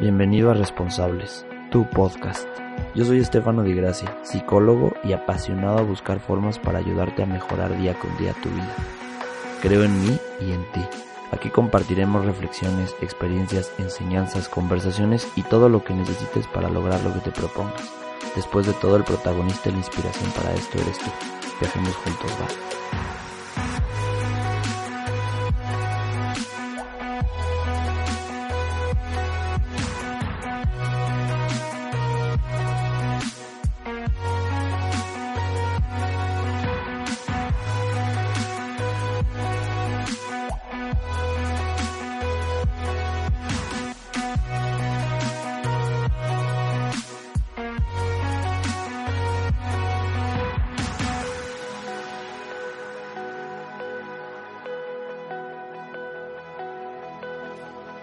Bienvenido a Responsables, tu podcast. Yo soy Estefano Di Gracia, psicólogo y apasionado a buscar formas para ayudarte a mejorar día con día tu vida. Creo en mí y en ti. Aquí compartiremos reflexiones, experiencias, enseñanzas, conversaciones y todo lo que necesites para lograr lo que te propongas. Después de todo, el protagonista y la inspiración para esto eres tú. Viajemos juntos.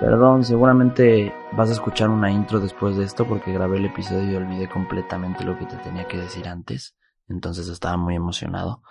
Perdón, seguramente vas a escuchar una intro después de esto porque grabé el episodio y olvidé completamente lo que te tenía que decir antes. Entonces estaba muy emocionado.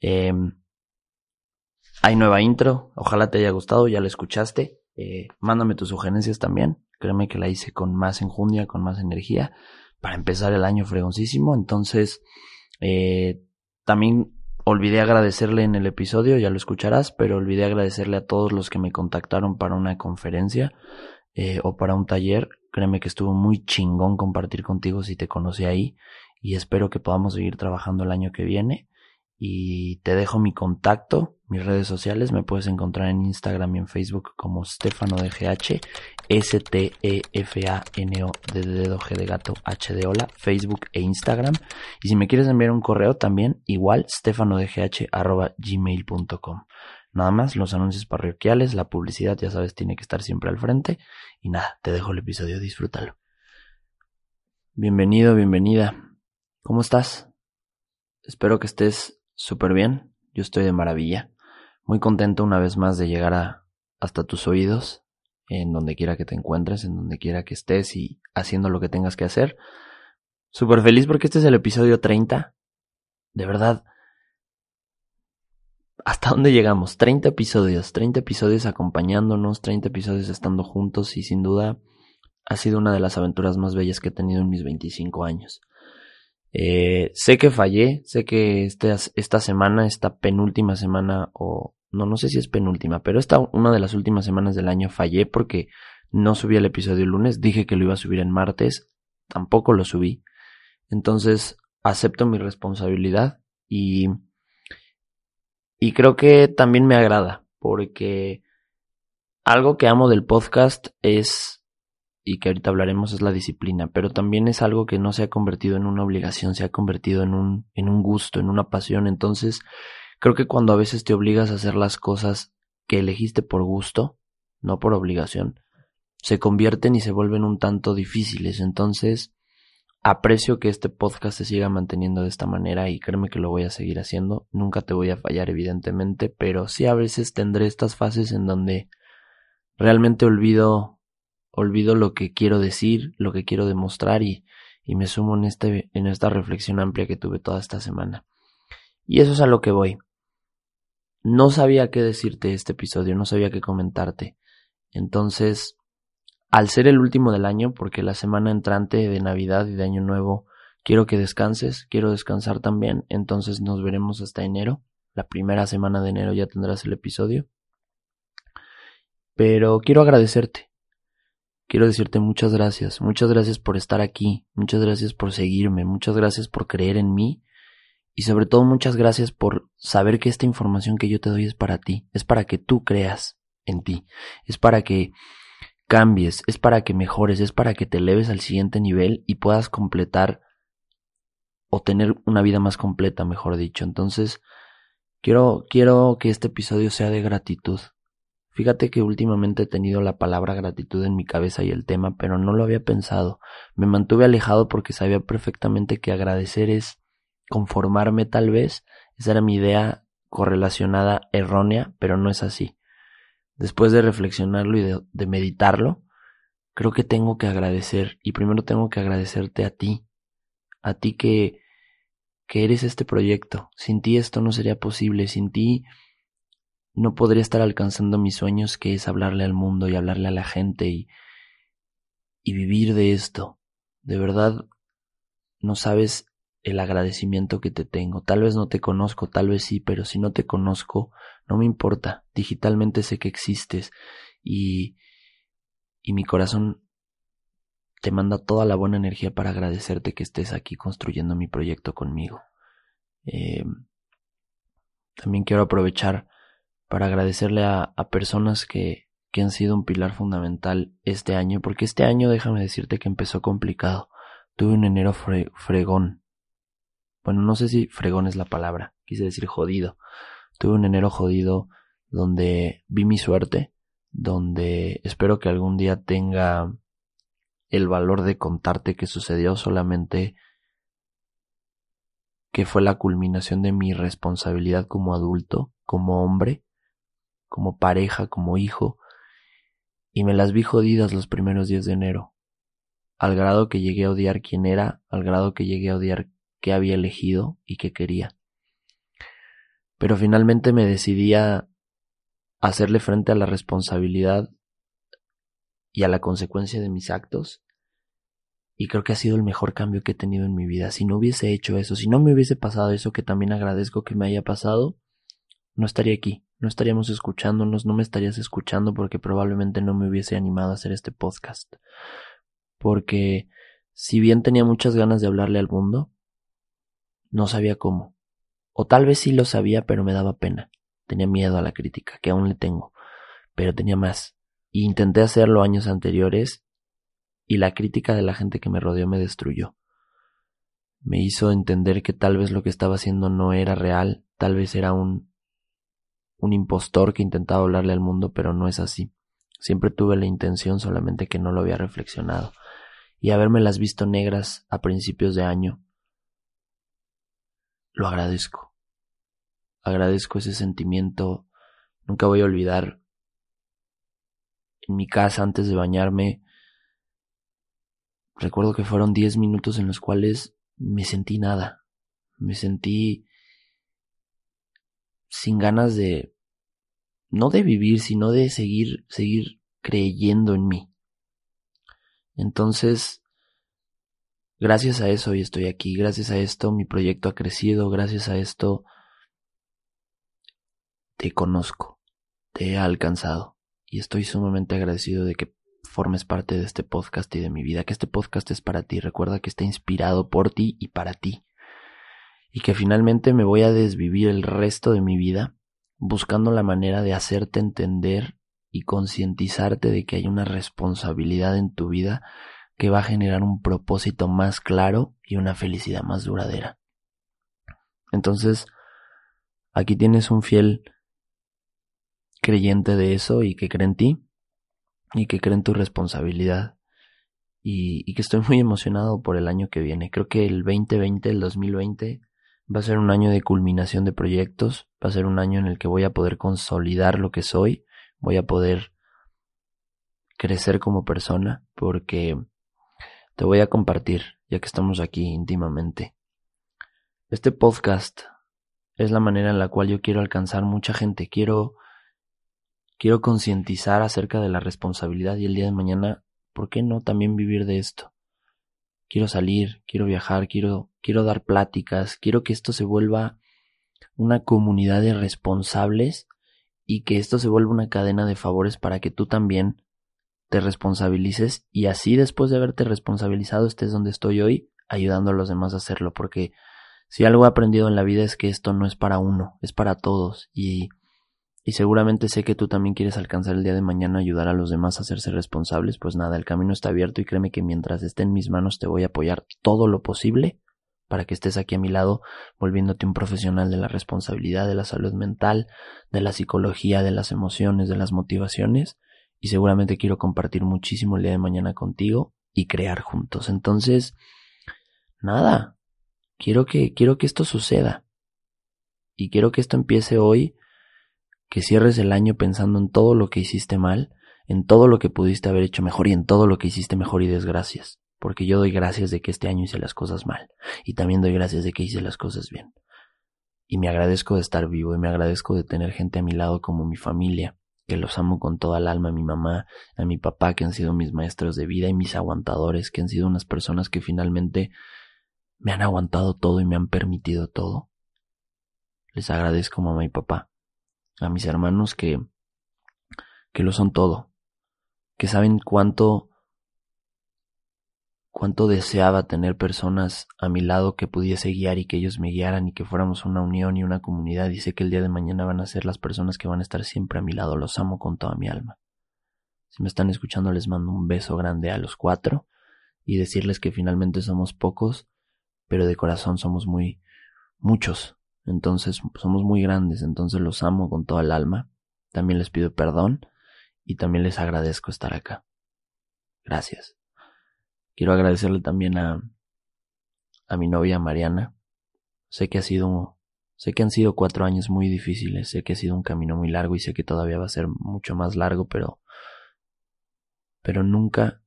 Em, hay nueva intro, ojalá te haya gustado, ya la escuchaste. Eh, mándame tus sugerencias también. Créeme que la hice con más enjundia, con más energía, para empezar el año fregoncísimo. Entonces, eh, también Olvidé agradecerle en el episodio, ya lo escucharás, pero olvidé agradecerle a todos los que me contactaron para una conferencia eh, o para un taller. Créeme que estuvo muy chingón compartir contigo si te conocí ahí y espero que podamos seguir trabajando el año que viene. Y te dejo mi contacto, mis redes sociales, me puedes encontrar en Instagram y en Facebook como Stefano DGH, S-T-E-F-A-N-O de dedo G de gato H de hola, Facebook e Instagram. Y si me quieres enviar un correo también, igual, stefanodgh arroba gmail.com. Nada más, los anuncios parroquiales, la publicidad, ya sabes, tiene que estar siempre al frente. Y nada, te dejo el episodio, disfrútalo. Bienvenido, bienvenida. ¿Cómo estás? Espero que estés súper bien, yo estoy de maravilla, muy contento una vez más de llegar a, hasta tus oídos, en donde quiera que te encuentres, en donde quiera que estés y haciendo lo que tengas que hacer. Súper feliz porque este es el episodio 30. De verdad. ¿Hasta dónde llegamos? 30 episodios, 30 episodios acompañándonos, 30 episodios estando juntos y sin duda ha sido una de las aventuras más bellas que he tenido en mis 25 años. Eh, sé que fallé, sé que este, esta semana, esta penúltima semana, o no, no sé si es penúltima, pero esta una de las últimas semanas del año fallé porque no subí el episodio el lunes, dije que lo iba a subir en martes, tampoco lo subí. Entonces, acepto mi responsabilidad y, y creo que también me agrada porque algo que amo del podcast es y que ahorita hablaremos es la disciplina, pero también es algo que no se ha convertido en una obligación, se ha convertido en un, en un gusto, en una pasión. Entonces, creo que cuando a veces te obligas a hacer las cosas que elegiste por gusto, no por obligación, se convierten y se vuelven un tanto difíciles. Entonces, aprecio que este podcast se siga manteniendo de esta manera y créeme que lo voy a seguir haciendo. Nunca te voy a fallar, evidentemente, pero sí a veces tendré estas fases en donde realmente olvido olvido lo que quiero decir, lo que quiero demostrar y, me sumo este, en esta reflexión amplia que tuve toda esta semana. Y eso es a lo que voy. No sabía qué decirte este episodio, no sabía qué comentarte. Entonces, al ser el último del año, porque la semana entrante de Navidad y de Año Nuevo quiero que descanses, quiero descansar también, entonces nos veremos hasta enero. La primera semana de enero ya tendrás el episodio. Pero quiero agradecerte quiero decirte muchas gracias, muchas gracias por estar aquí, muchas gracias por seguirme, muchas gracias por creer en mí y sobre todo muchas gracias por saber que esta información que yo te doy es para ti, es para que tú creas en ti, es para que cambies, es para que mejores, es para que te eleves al siguiente nivel y puedas completar o tener una vida más completa, mejor dicho. Entonces, quiero quiero que este episodio sea de gratitud, Fíjate que últimamente he tenido la palabra gratitud en mi cabeza y el tema, pero no lo había pensado. Me mantuve alejado porque sabía perfectamente que agradecer es conformarme tal vez. Esa era mi idea correlacionada errónea, pero no es así. Después de reflexionarlo y de, meditarlo, creo que tengo que agradecer y primero tengo que agradecerte a ti, a ti que, que eres este proyecto. Sin ti esto no sería posible, sin ti no podría estar alcanzando mis sueños que es hablarle al mundo y hablarle a la gente y, y vivir de esto. De verdad, no sabes el agradecimiento que te tengo. Tal vez no te conozco, tal vez sí, pero si no te conozco, no me importa. Digitalmente sé que existes y, y mi corazón te manda toda la buena energía para agradecerte que estés aquí construyendo mi proyecto conmigo. Eh, también quiero aprovechar para agradecerle a, a personas que, que han sido un pilar fundamental este año, porque este año déjame decirte que empezó complicado. Tuve un enero fregón. Bueno, no sé si fregón es la palabra, quise decir jodido. Tuve un enero jodido donde vi mi suerte, donde espero que algún día tenga el valor de contarte qué sucedió solamente que fue la culminación de mi responsabilidad como adulto, como hombre, como pareja, como hijo, y me las vi jodidas los primeros días de enero, al grado que llegué a odiar quién era, al grado que llegué a odiar qué había elegido y qué quería. Pero finalmente me decidí a hacerle frente a la responsabilidad y a la consecuencia de mis actos. Y creo que ha sido el mejor cambio que he tenido en mi vida. Si no hubiese hecho eso, si no me hubiese pasado eso que también agradezco que me haya pasado, no estaría aquí, no estaríamos escuchándonos, no me estarías escuchando porque probablemente no me hubiese animado a hacer este podcast. Porque si bien tenía muchas ganas de hablarle al mundo, no sabía cómo. O tal vez sí lo sabía, pero me daba pena. Tenía miedo a la crítica, que aún le tengo, pero tenía más. Y intenté hacerlo años anteriores y la crítica de la gente que me rodeó me destruyó. Me hizo entender que tal vez lo que estaba haciendo no era real, tal vez era un un impostor que intentaba hablarle al mundo, pero no es así. Siempre tuve la intención, solamente que no lo había reflexionado. Y haberme las visto negras a principios de año, lo agradezco. Agradezco ese sentimiento. Nunca voy a olvidar en mi casa antes de bañarme. Recuerdo que fueron diez minutos en los cuales me sentí nada. Me sentí sin ganas de no de vivir, sino de seguir seguir creyendo en mí. Entonces, gracias a eso hoy estoy aquí, gracias a esto mi proyecto ha crecido, gracias a esto te conozco, te he alcanzado. Y estoy sumamente agradecido de que formes parte de este podcast y de mi vida, que este podcast es para ti, recuerda que está inspirado por ti y para ti, y que finalmente me voy a desvivir el resto de mi vida buscando la manera de hacerte entender y concientizarte de que hay una responsabilidad en tu vida que va a generar un propósito más claro y una felicidad más duradera. Entonces, aquí tienes un fiel creyente de eso y que cree en ti y que cree en tu responsabilidad y, que estoy muy emocionado por el año que viene. Creo que el 2020, el 2020 va a ser un año de culminación de proyectos, va a ser un año en el que voy a poder consolidar lo que soy, voy a poder crecer como persona porque te voy a compartir, ya que estamos aquí íntimamente. Este podcast es la manera en la cual yo quiero alcanzar mucha gente, quiero Quiero concientizar acerca de la responsabilidad y el día de mañana, ¿por qué no también vivir de esto? Quiero salir, quiero viajar, quiero, quiero dar pláticas, quiero que esto se vuelva una comunidad de responsables y que esto se vuelva una cadena de favores para que tú también te responsabilices y así después de haberte responsabilizado estés donde estoy hoy ayudando a los demás a hacerlo porque si algo he aprendido en la vida es que esto no es para uno, es para todos y y seguramente sé que tú también quieres alcanzar el día de mañana ayudar a los demás a hacerse responsables, pues nada, el camino está abierto y créeme que mientras esté en mis manos te voy a apoyar todo lo posible para que estés aquí a mi lado, volviéndote un profesional de la responsabilidad, de la salud mental, de la psicología, de las emociones, de las motivaciones, y seguramente quiero compartir muchísimo el día de mañana contigo y crear juntos. Entonces, nada, quiero que, quiero que esto suceda. Y quiero que esto empiece hoy que cierres el año pensando en todo lo que hiciste mal, en todo lo que pudiste haber hecho mejor y en todo lo que hiciste mejor y desgracias. Porque yo doy gracias de que este año hice las cosas mal y también doy gracias de que hice las cosas bien. Y me agradezco de estar vivo y me agradezco de tener gente a mi lado como mi familia, que los amo con toda el alma, a mi mamá, a mi papá, que han sido mis maestros de vida y mis aguantadores, que han sido unas personas que finalmente me han aguantado todo y me han permitido todo. Les agradezco mamá y papá, a mis hermanos que que lo son todo, que saben cuánto cuánto deseaba tener personas a mi lado que pudiese guiar y que ellos me guiaran y que fuéramos una unión y una comunidad y sé que el día de mañana van a ser las personas que van a estar siempre a mi lado, los amo con toda mi alma. Si me están escuchando les mando un beso grande a los cuatro y decirles que finalmente somos pocos, pero de corazón somos muy muchos, entonces somos muy grandes, entonces los amo con toda el alma. También les pido perdón y también les agradezco estar acá. Gracias. Quiero agradecerle también a, a mi novia Mariana. Sé que ha sido, sé que han sido cuatro años muy difíciles, sé que ha sido un camino muy largo y sé que todavía va a ser mucho más largo, pero, pero nunca,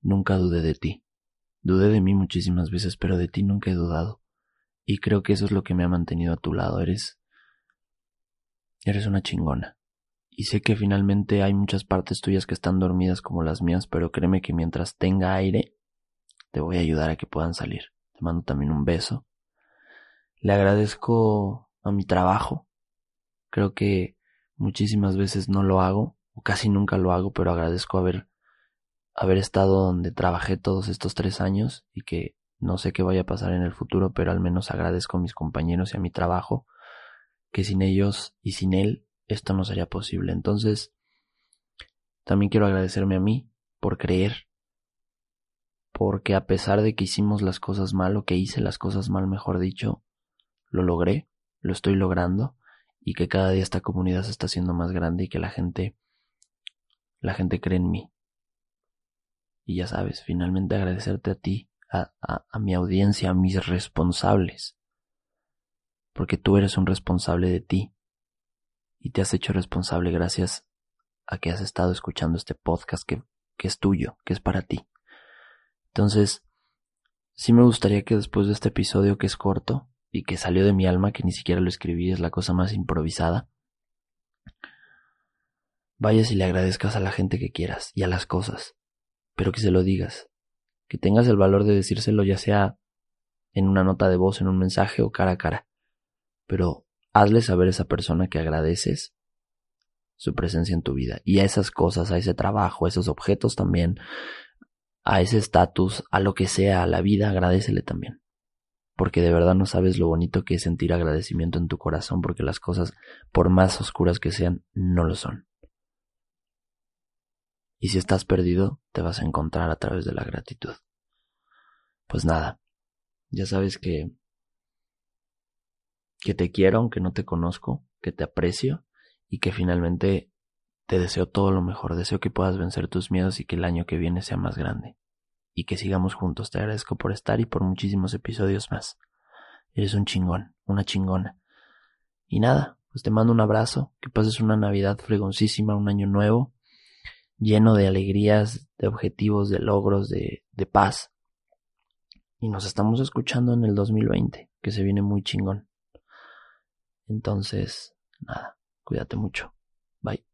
nunca dudé de ti. Dudé de mí muchísimas veces, pero de ti nunca he dudado. Y creo que eso es lo que me ha mantenido a tu lado. Eres, eres una chingona y sé que finalmente hay muchas partes tuyas que están dormidas como las mías, pero créeme que mientras tenga aire, te voy a ayudar a que puedan salir. Te mando también un beso. Le agradezco a mi trabajo. Creo que muchísimas veces no lo hago, o casi nunca lo hago, pero agradezco haber, haber estado donde trabajé todos estos tres años y que no sé qué vaya a pasar en el futuro, pero al menos agradezco a mis compañeros y a mi trabajo, que sin ellos y sin él esto no sería posible. Entonces, también quiero agradecerme a mí por creer, porque a pesar de que hicimos las cosas mal o que hice las cosas mal, mejor dicho, lo logré, lo estoy logrando y que cada día esta comunidad se está haciendo más grande y que la gente la gente cree en mí. Y ya sabes, finalmente agradecerte a ti, a, mi audiencia, a mis responsables, porque tú eres un responsable de ti, y te has hecho responsable gracias a que has estado escuchando este podcast que es tuyo, que es para ti. Entonces, sí me gustaría que después de este episodio que es corto y que salió de mi alma, que ni siquiera lo escribí, es la cosa más improvisada, vayas y le agradezcas a la gente que quieras y a las cosas, pero que se lo digas, que tengas el valor de decírselo ya sea en una nota de voz, en un mensaje o cara a cara, pero hazle saber a esa persona que agradeces su presencia en tu vida. Y a esas cosas, a ese trabajo, a esos objetos también, a ese estatus, a lo que sea, a la vida, agradecele también. Porque de verdad no sabes lo bonito que es sentir agradecimiento en tu corazón, porque las cosas, por más oscuras que sean, no lo son. Y si estás perdido, te vas a encontrar a través de la gratitud. Pues nada, ya sabes que que te quiero aunque no te conozco, que te aprecio y que finalmente te deseo todo lo mejor. Deseo que puedas vencer tus miedos y que el año que viene sea más grande. Y que sigamos juntos. Te agradezco por estar y por muchísimos episodios más. Eres un chingón, una chingona. Y nada, pues te mando un abrazo, que pases una Navidad fregoncísima, un año nuevo, lleno de alegrías, de objetivos, de logros, de, de paz. Y nos estamos escuchando en el 2020, que se viene muy chingón. Entonces, nada, cuídate mucho. Bye.